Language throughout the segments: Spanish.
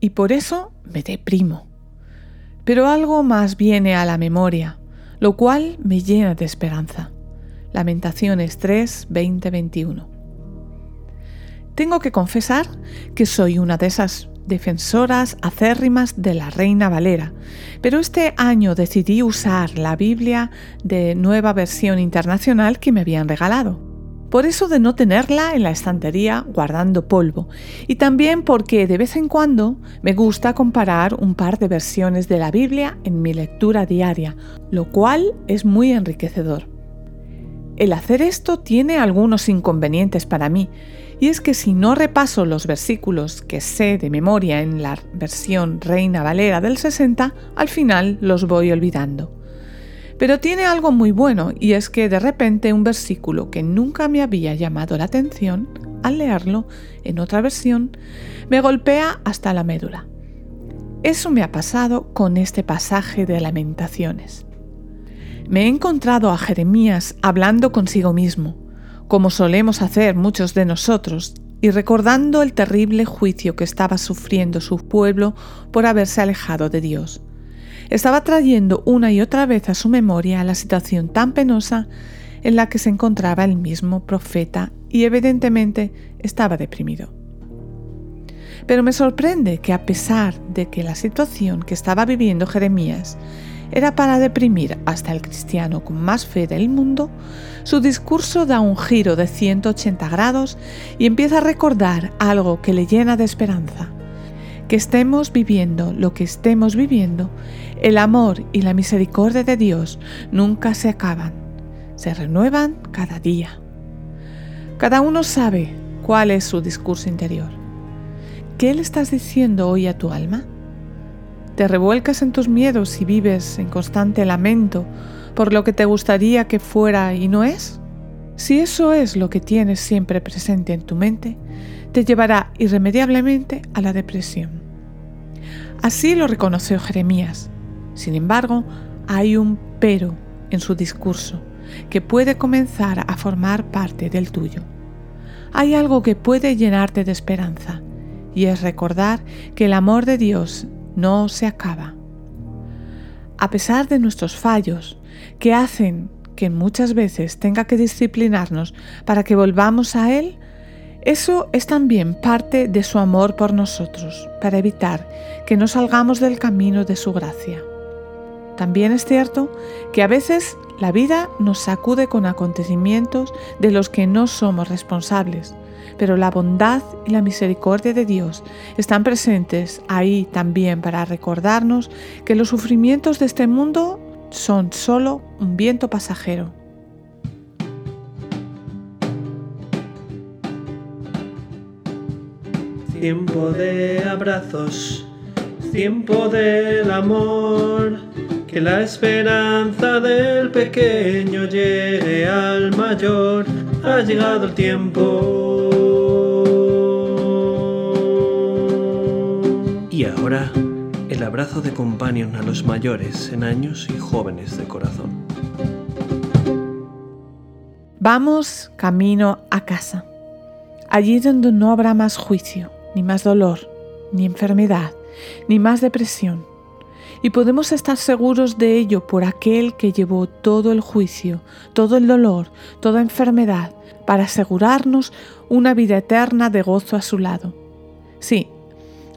y por eso me deprimo. Pero algo más viene a la memoria, lo cual me llena de esperanza. Lamentaciones 3, 20, 21. Tengo que confesar que soy una de esas defensoras acérrimas de la Reina Valera, pero este año decidí usar la Biblia de nueva versión internacional que me habían regalado. Por eso de no tenerla en la estantería guardando polvo. Y también porque de vez en cuando me gusta comparar un par de versiones de la Biblia en mi lectura diaria, lo cual es muy enriquecedor. El hacer esto tiene algunos inconvenientes para mí, y es que si no repaso los versículos que sé de memoria en la versión Reina Valera del 60, al final los voy olvidando. Pero tiene algo muy bueno y es que de repente un versículo que nunca me había llamado la atención, al leerlo en otra versión, me golpea hasta la médula. Eso me ha pasado con este pasaje de lamentaciones. Me he encontrado a Jeremías hablando consigo mismo, como solemos hacer muchos de nosotros, y recordando el terrible juicio que estaba sufriendo su pueblo por haberse alejado de Dios estaba trayendo una y otra vez a su memoria la situación tan penosa en la que se encontraba el mismo profeta y evidentemente estaba deprimido. Pero me sorprende que a pesar de que la situación que estaba viviendo Jeremías era para deprimir hasta el cristiano con más fe del mundo, su discurso da un giro de 180 grados y empieza a recordar algo que le llena de esperanza que estemos viviendo lo que estemos viviendo, el amor y la misericordia de Dios nunca se acaban, se renuevan cada día. Cada uno sabe cuál es su discurso interior. ¿Qué le estás diciendo hoy a tu alma? ¿Te revuelcas en tus miedos y vives en constante lamento por lo que te gustaría que fuera y no es? Si eso es lo que tienes siempre presente en tu mente, te llevará irremediablemente a la depresión. Así lo reconoció Jeremías. Sin embargo, hay un pero en su discurso que puede comenzar a formar parte del tuyo. Hay algo que puede llenarte de esperanza y es recordar que el amor de Dios no se acaba. A pesar de nuestros fallos, que hacen que muchas veces tenga que disciplinarnos para que volvamos a Él, eso es también parte de su amor por nosotros, para evitar que no salgamos del camino de su gracia. También es cierto que a veces la vida nos sacude con acontecimientos de los que no somos responsables, pero la bondad y la misericordia de Dios están presentes ahí también para recordarnos que los sufrimientos de este mundo son solo un viento pasajero Tiempo de abrazos, tiempo del amor, que la esperanza del pequeño llegue al mayor, ha llegado el tiempo. Y ahora, el abrazo de companion a los mayores en años y jóvenes de corazón. Vamos camino a casa, allí donde no habrá más juicio ni más dolor, ni enfermedad, ni más depresión. Y podemos estar seguros de ello por aquel que llevó todo el juicio, todo el dolor, toda enfermedad, para asegurarnos una vida eterna de gozo a su lado. Sí,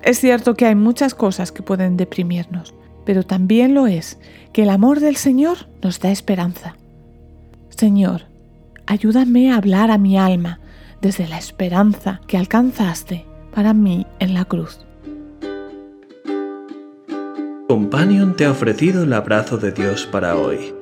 es cierto que hay muchas cosas que pueden deprimirnos, pero también lo es que el amor del Señor nos da esperanza. Señor, ayúdame a hablar a mi alma desde la esperanza que alcanzaste para mí en la cruz. Companion te ha ofrecido el abrazo de Dios para hoy.